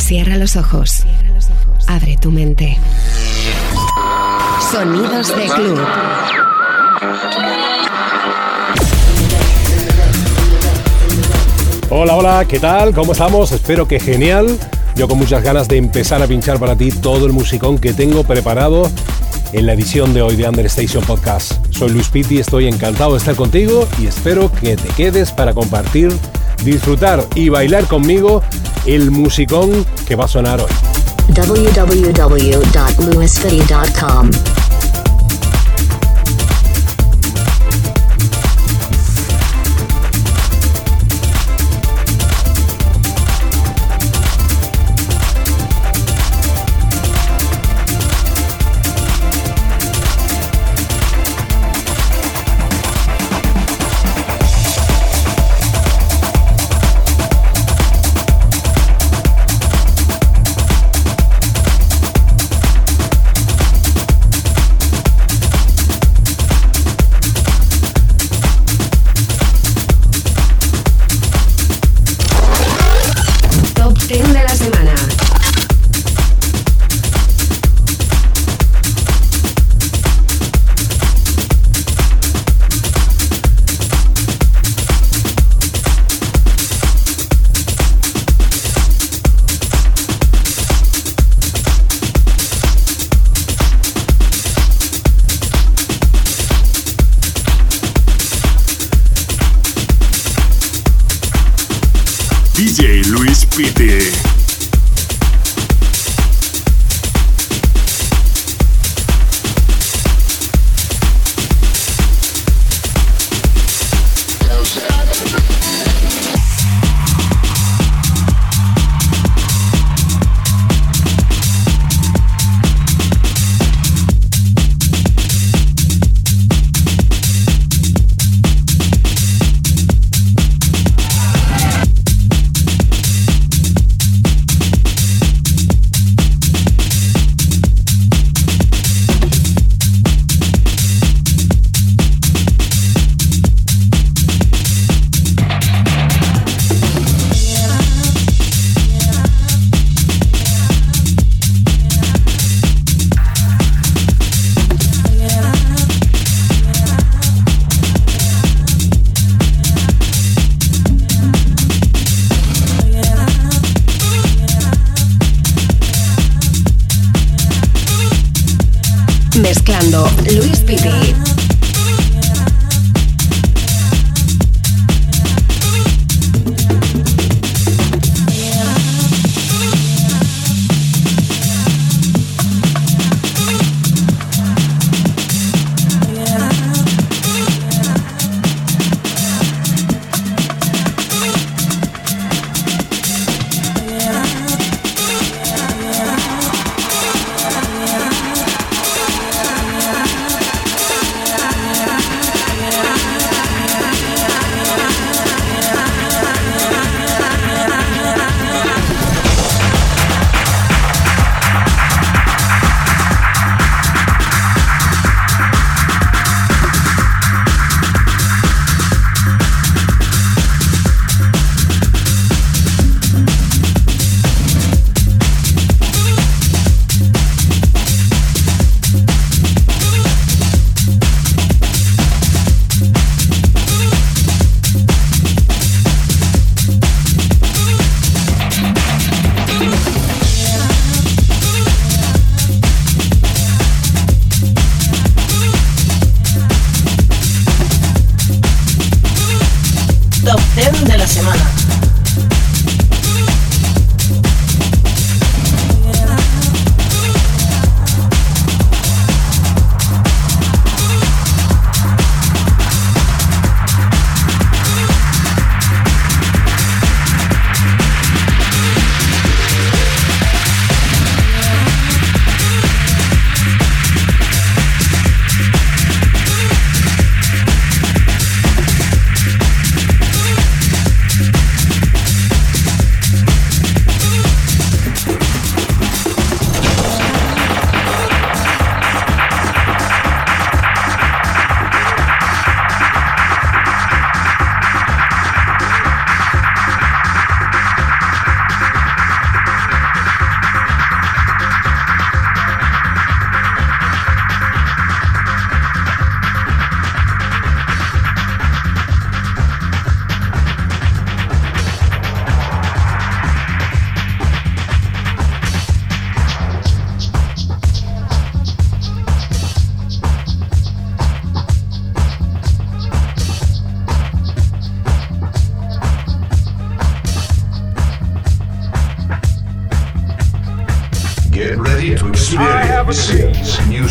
Cierra los ojos. Abre tu mente. Sonidos de club. Hola, hola, ¿qué tal? ¿Cómo estamos? Espero que genial. Yo con muchas ganas de empezar a pinchar para ti todo el musicón que tengo preparado en la edición de hoy de Understation Podcast. Soy Luis Pitti, estoy encantado de estar contigo y espero que te quedes para compartir, disfrutar y bailar conmigo el musicón que va a sonar hoy.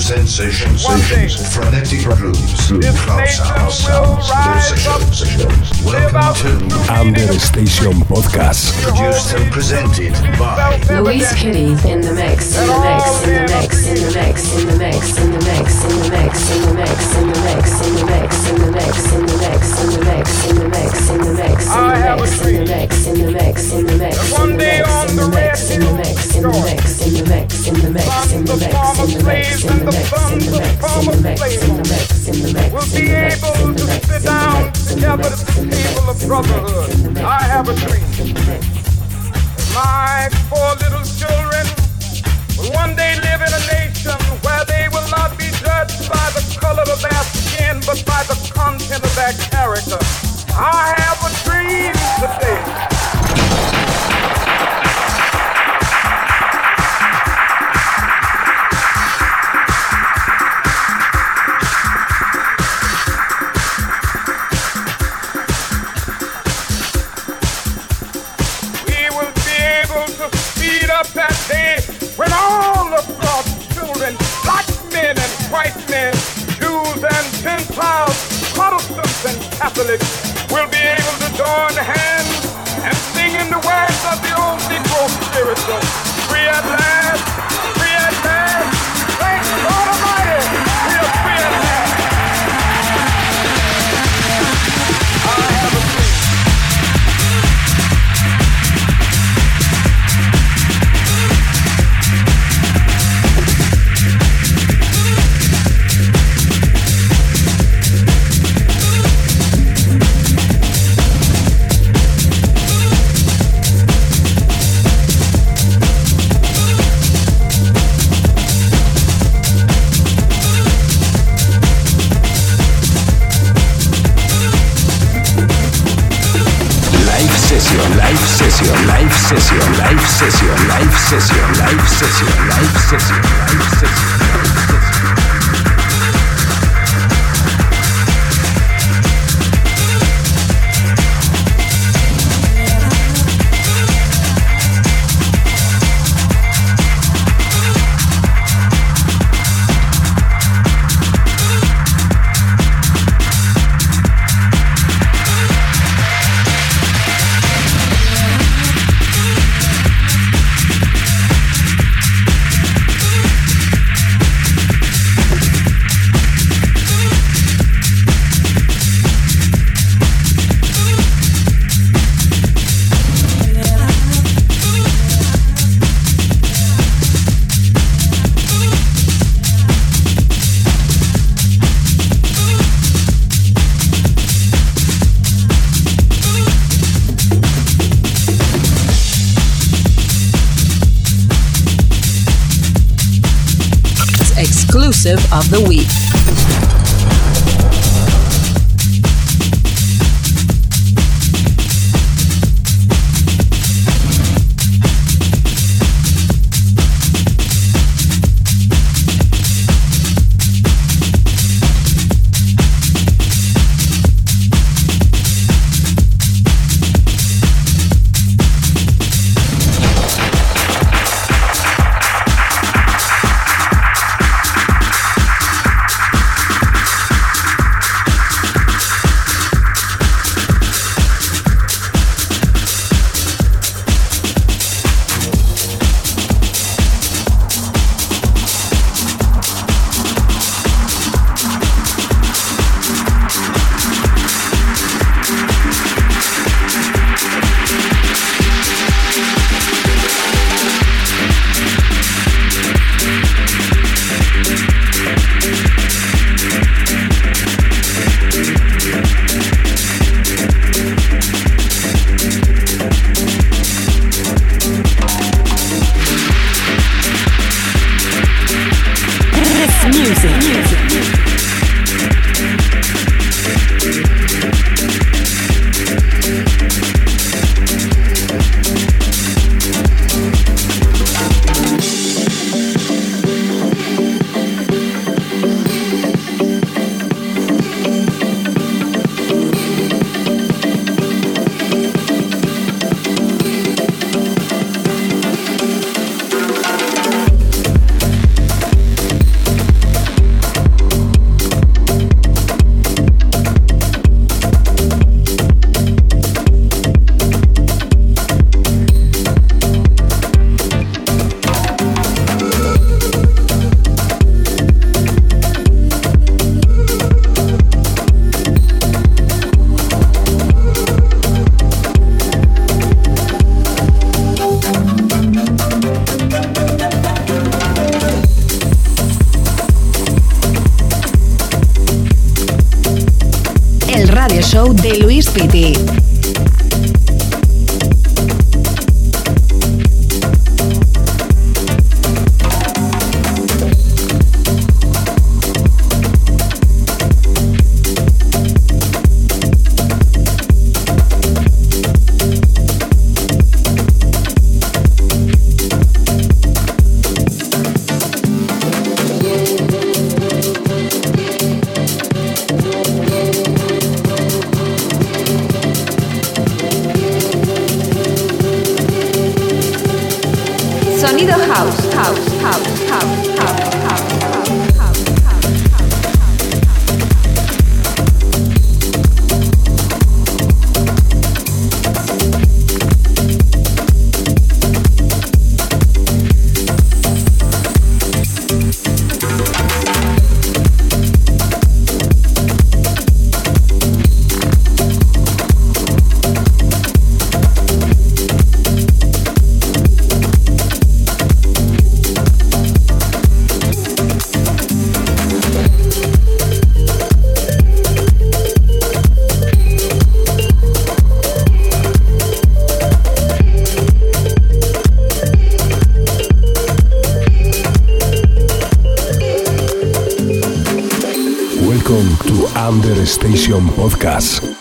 sense experience new sensations, frenetic grooves, cloud sounds, sessions. Welcome to Under Station Podcast. produced and presented by Luis Kitty in the mix, in the mix, in the mix, in the mix, in the mix, in the mix, in the mix, in the mix, in the mix, in the mix, in the mix, in the mix, in the mix, in the mix, in the mix, in the mix, in the mix, in the mix, in the mix, One day on the red in the mix, in the mix, in the mix, in the mix, in the mix, in the mix, in the mix, in the mix, in the mix, in the mix, in be able to sit down together at the table of brotherhood. I have a dream. My four little children will one day live in a nation where they will not be judged by the color of their skin, but by the content of their character. I Catholics, will be able to join hands and sing in the words of the old Negro spiritual. The week. to Under Station Podcast.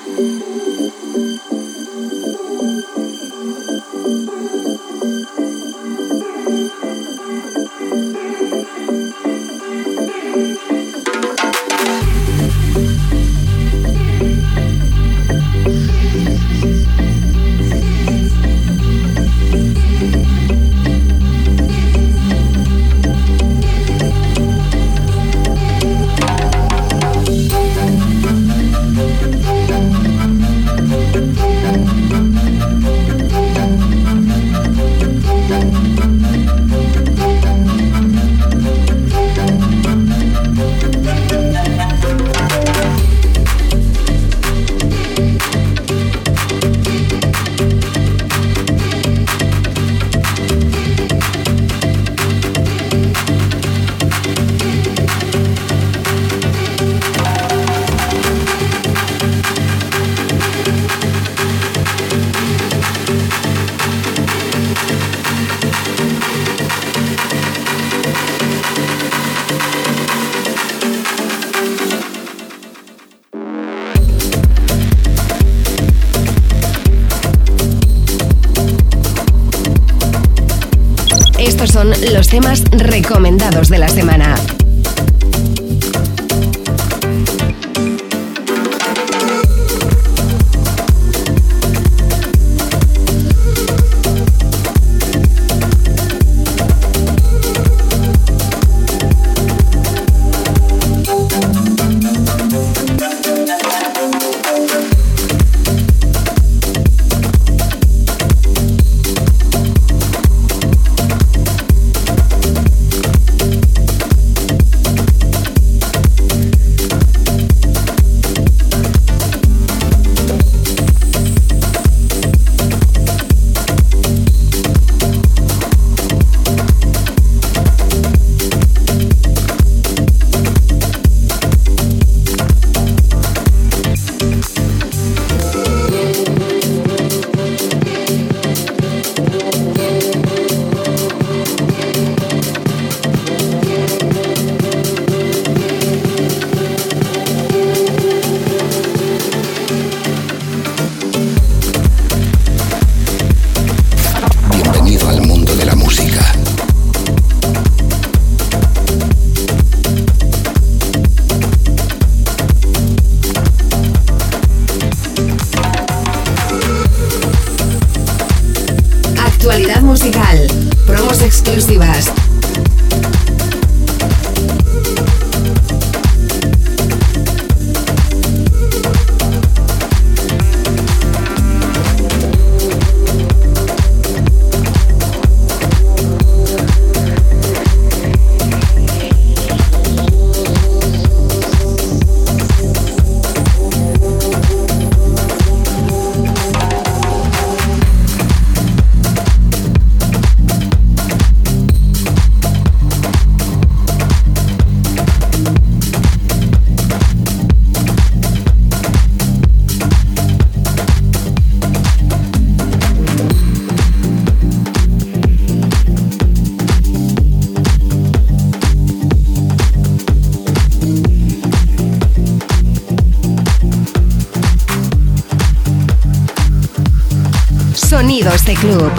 De Club.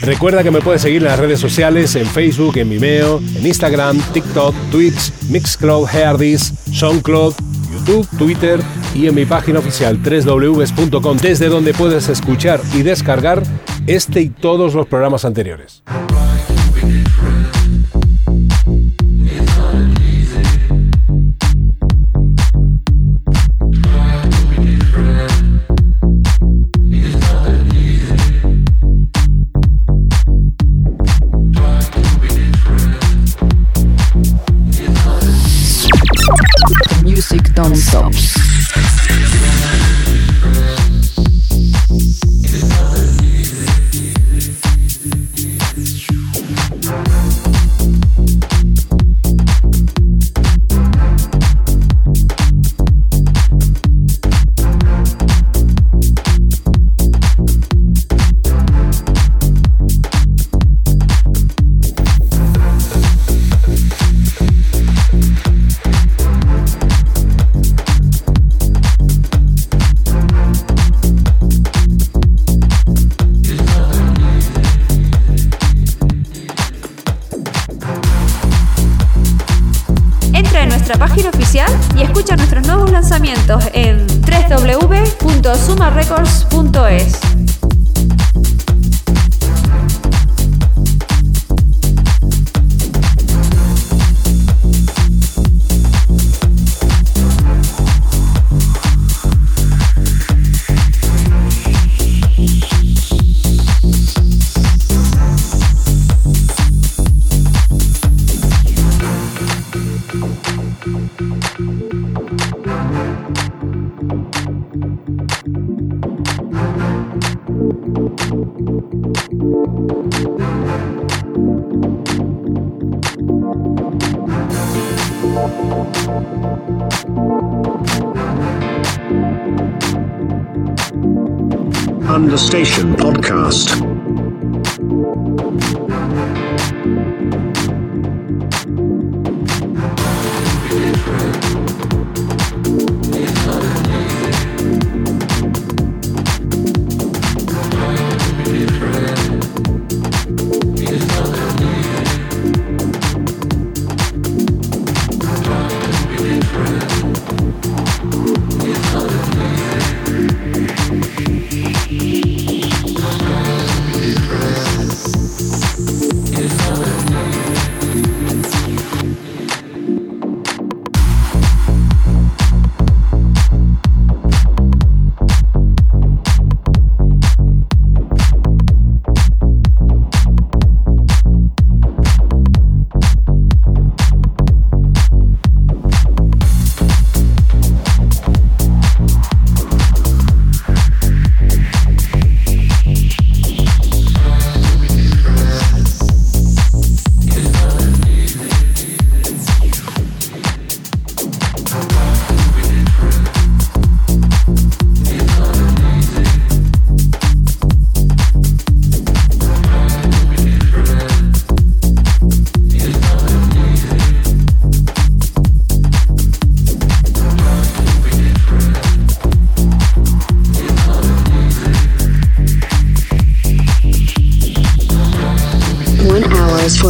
Recuerda que me puedes seguir en las redes sociales, en Facebook, en Vimeo, en Instagram, TikTok, Twitch, Mixcloud, Heardis, SoundCloud, YouTube, Twitter y en mi página oficial www.com desde donde puedes escuchar y descargar este y todos los programas anteriores.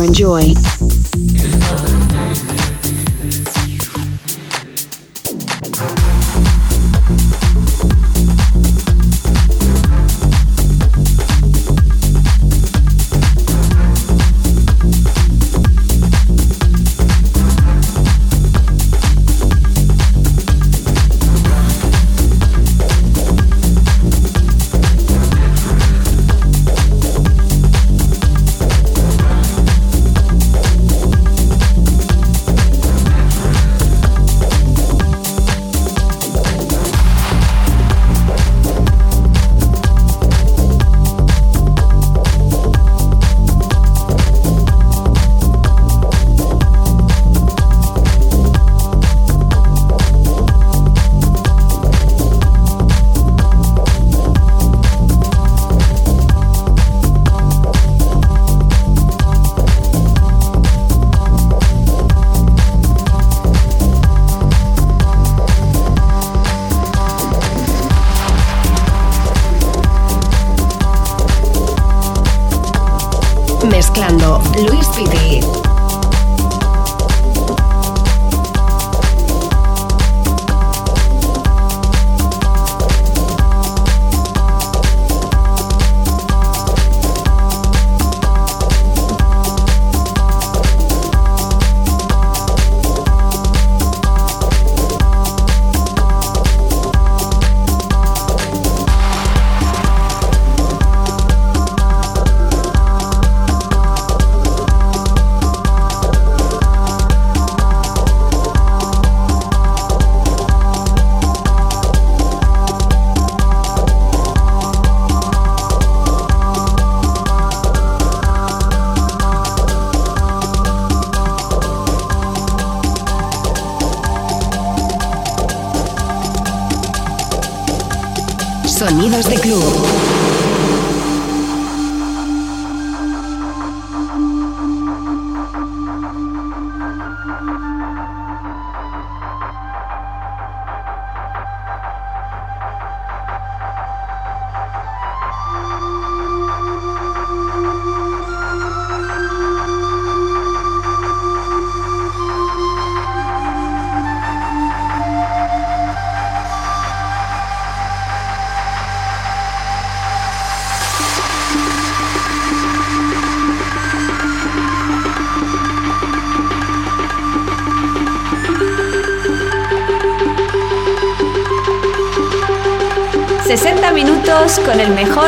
enjoy.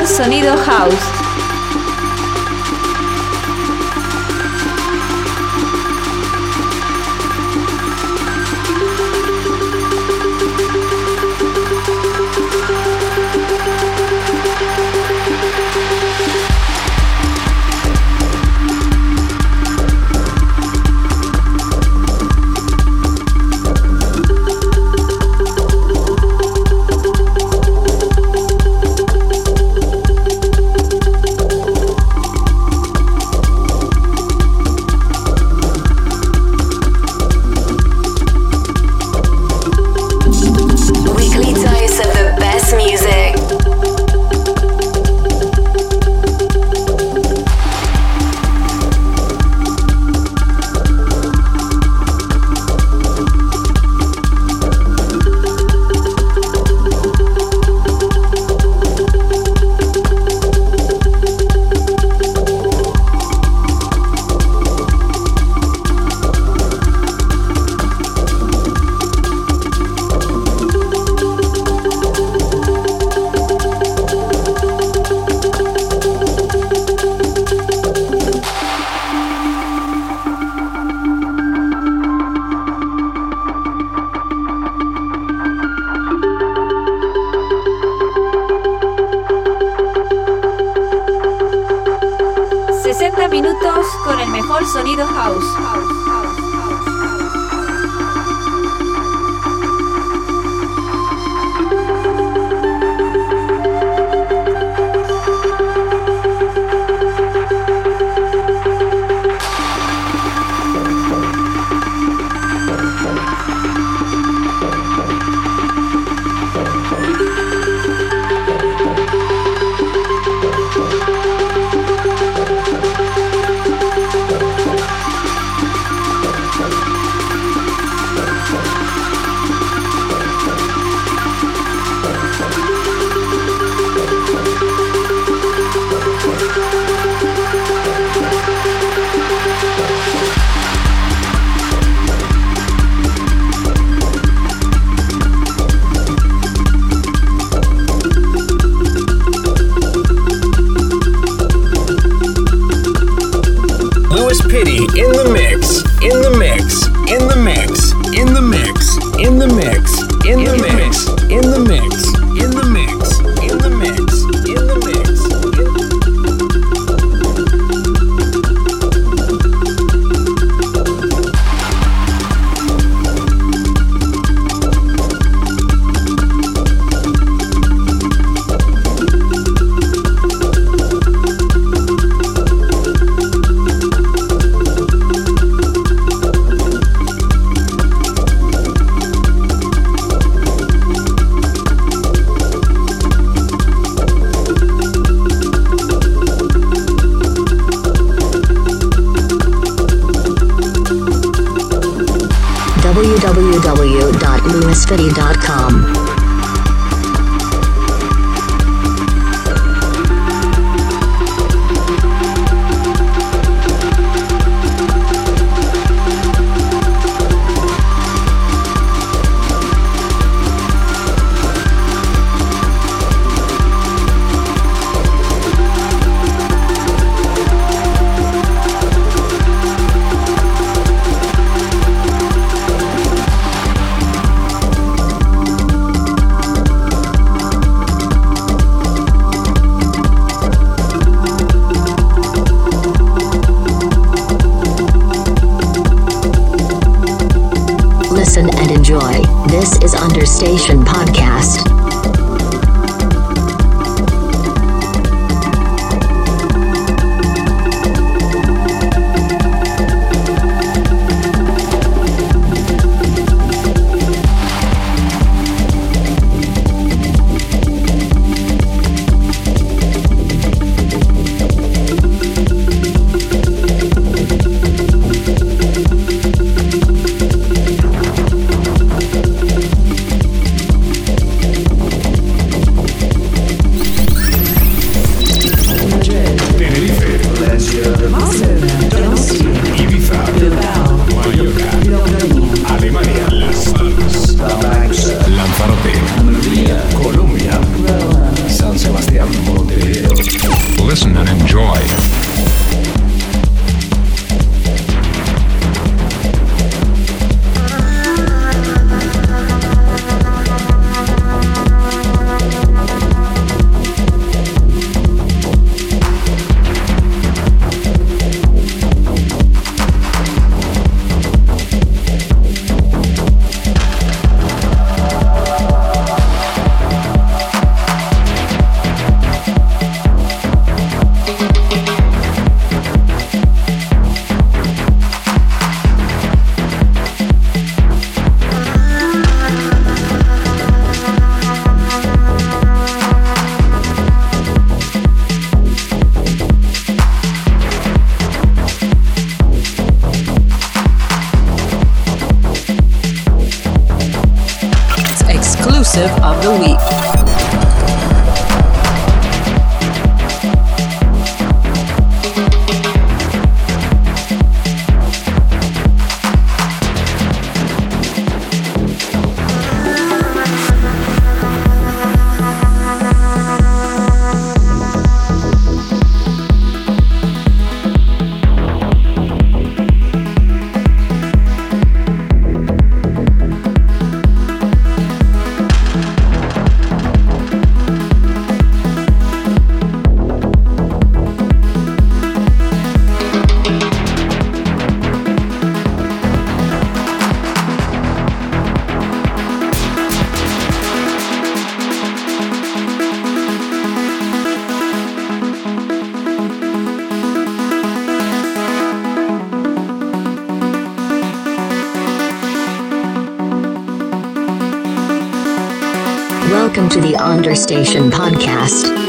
Sonido house. Station Podcast.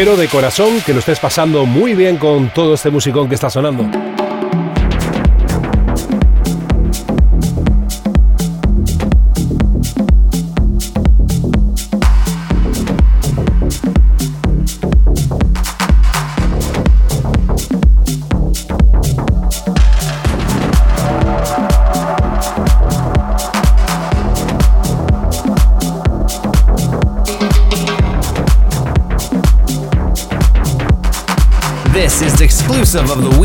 Espero de corazón que lo estés pasando muy bien con todo este musicón que está sonando. Exclusive of the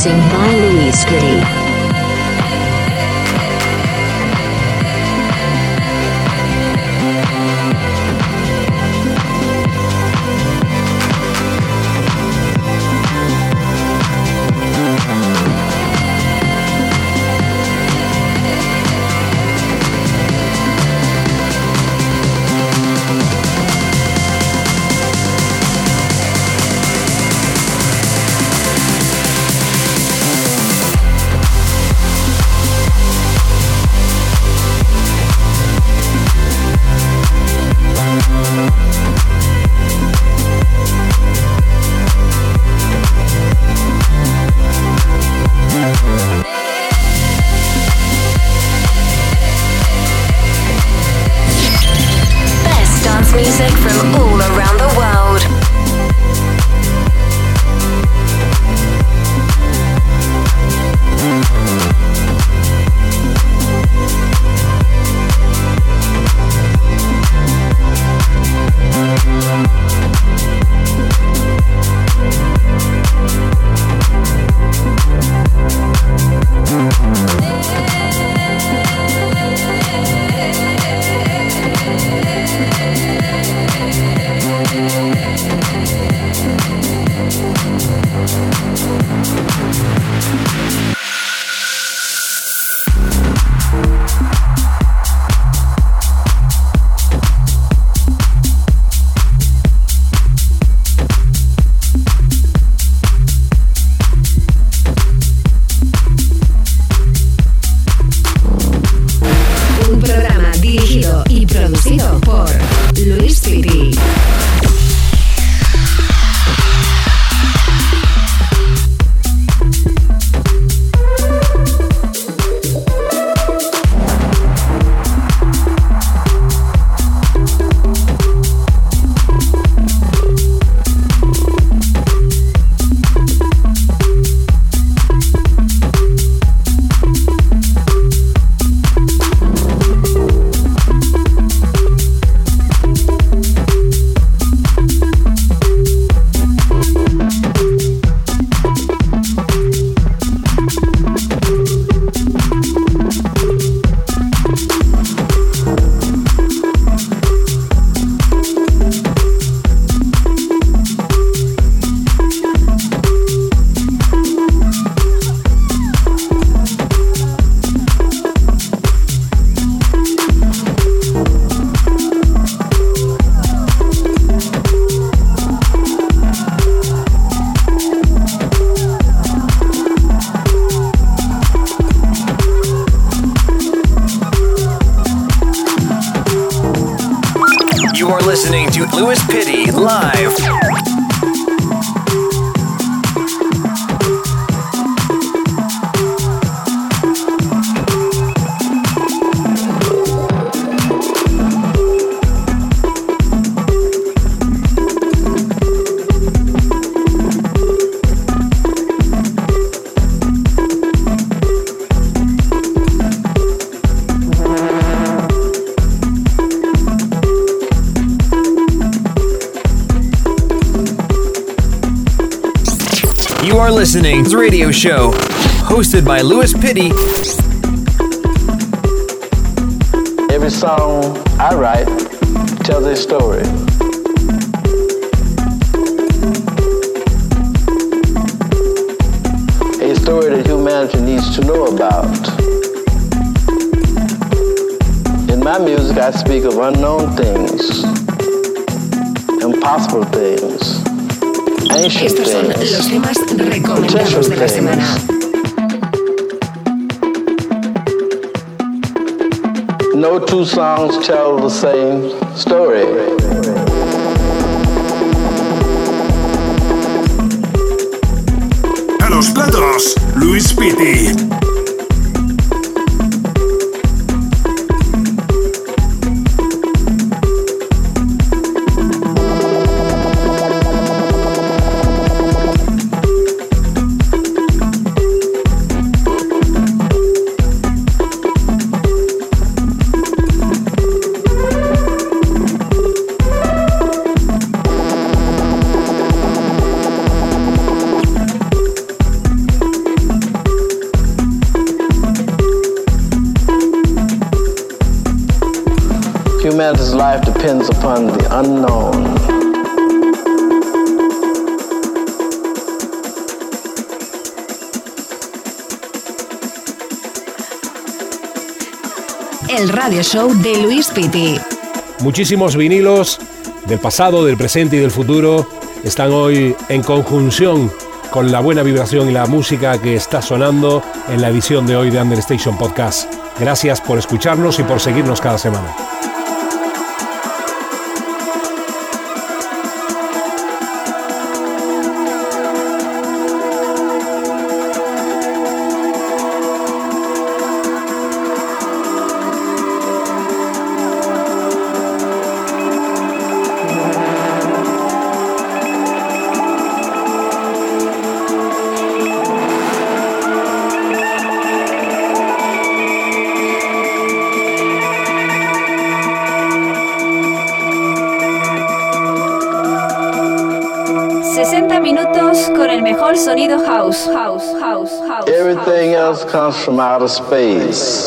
Mixing by Listening's radio show, hosted by Louis Pitty. Every song I write tells a story. A story that humanity needs to know about. In my music, I speak of unknown things, impossible things. Estos son los temas recomendados de la semana. No two songs tell the same story. A los platos, Luis Pitti. Depends upon the unknown. El radio show de Luis Pitti. Muchísimos vinilos del pasado, del presente y del futuro están hoy en conjunción con la buena vibración y la música que está sonando en la edición de hoy de Understation Podcast. Gracias por escucharnos y por seguirnos cada semana. From outer space.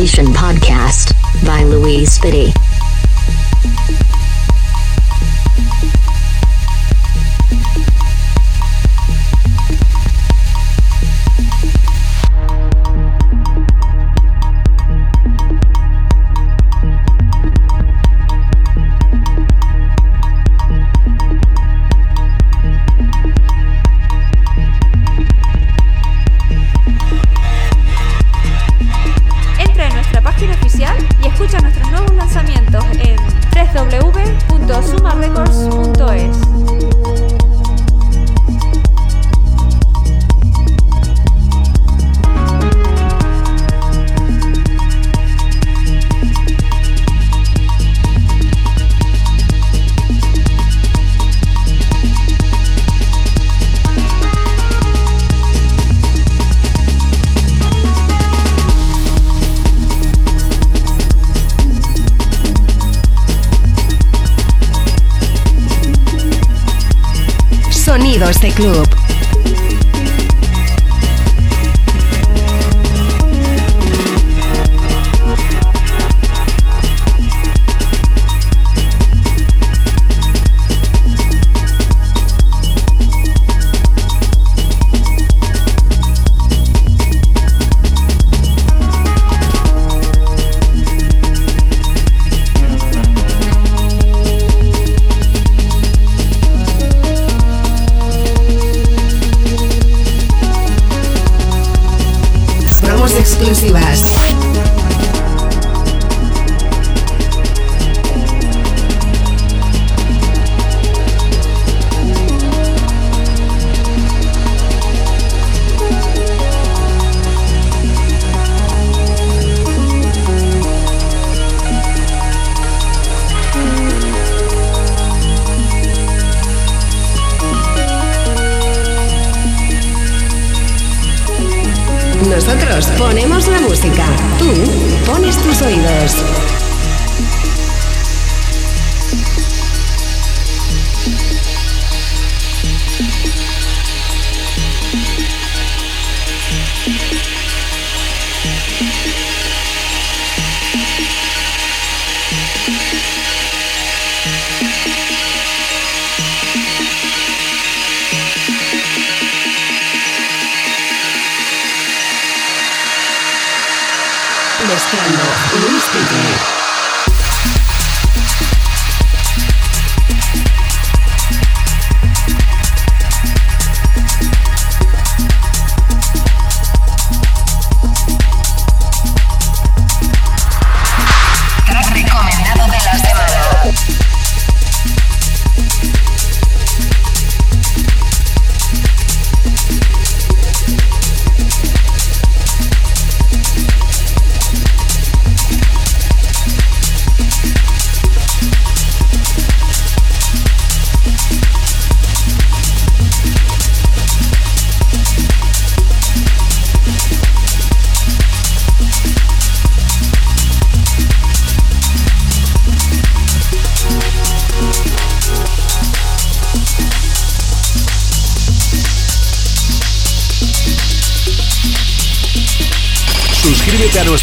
Understation Podcast by Louise Spitty.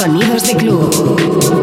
Sonidos de club.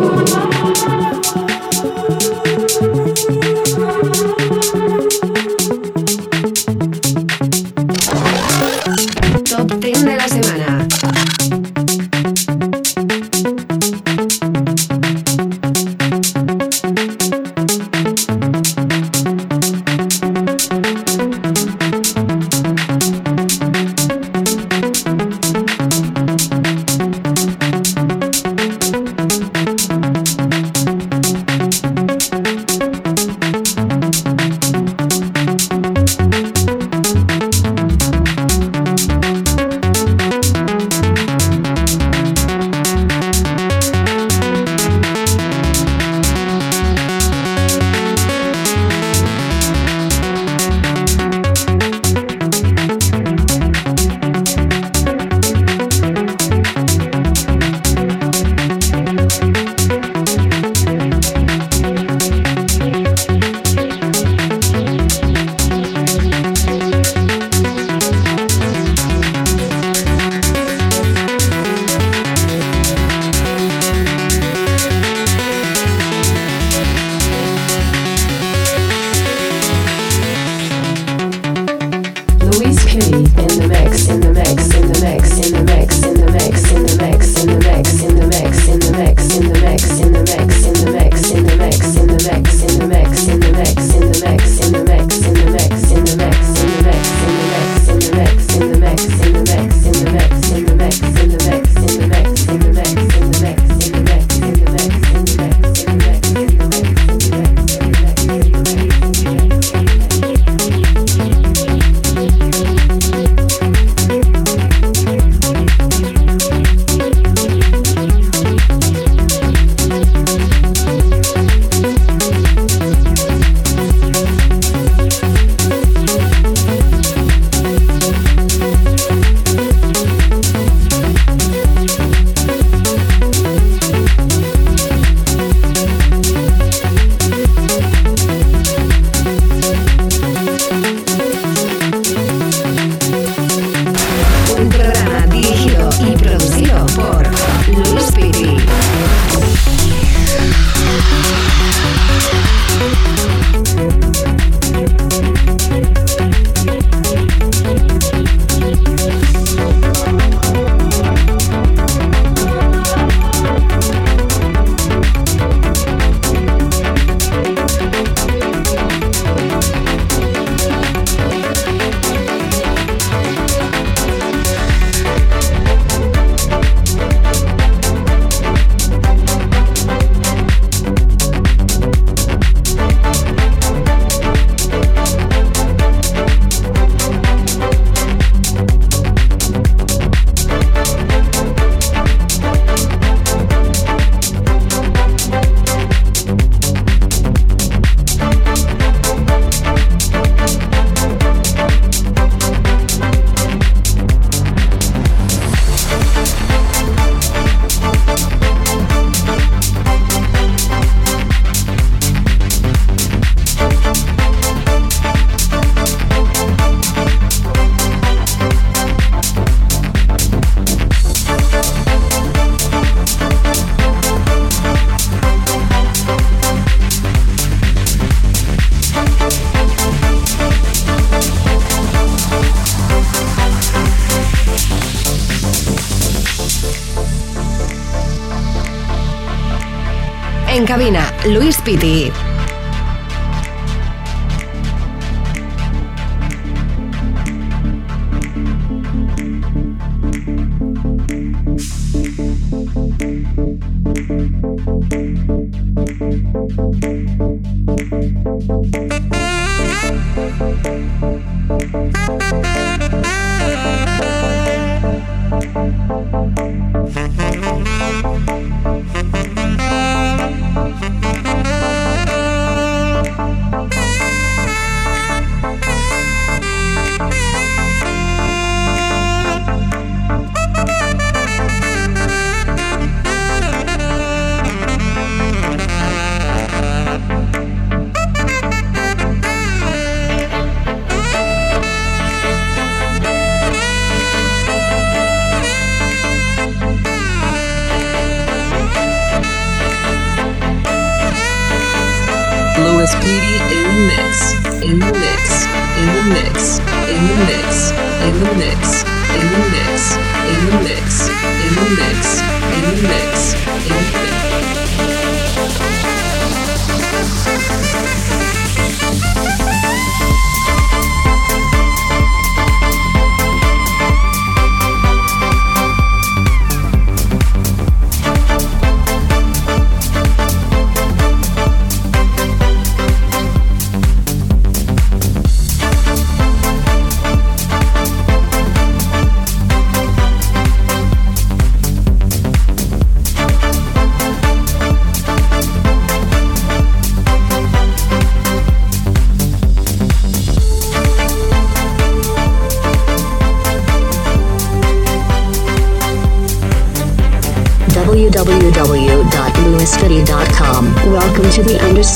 Luis Piti.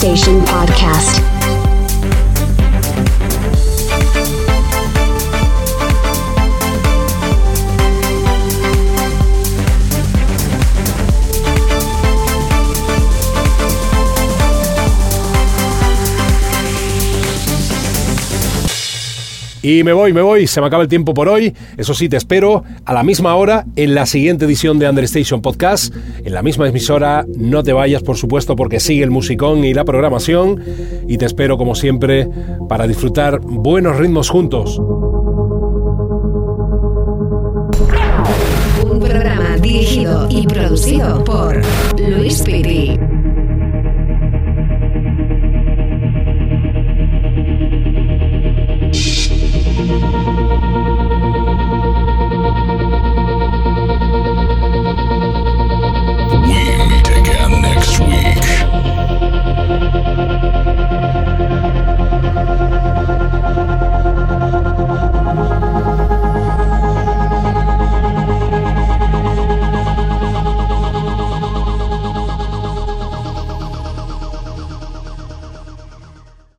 Station. Y me voy, me voy, se me acaba el tiempo por hoy. Eso sí, te espero a la misma hora en la siguiente edición de Understation Podcast, en la misma emisora. No te vayas, por supuesto, porque sigue el musicón y la programación. Y te espero, como siempre, para disfrutar buenos ritmos juntos. Un programa dirigido y producido por Luis Piti.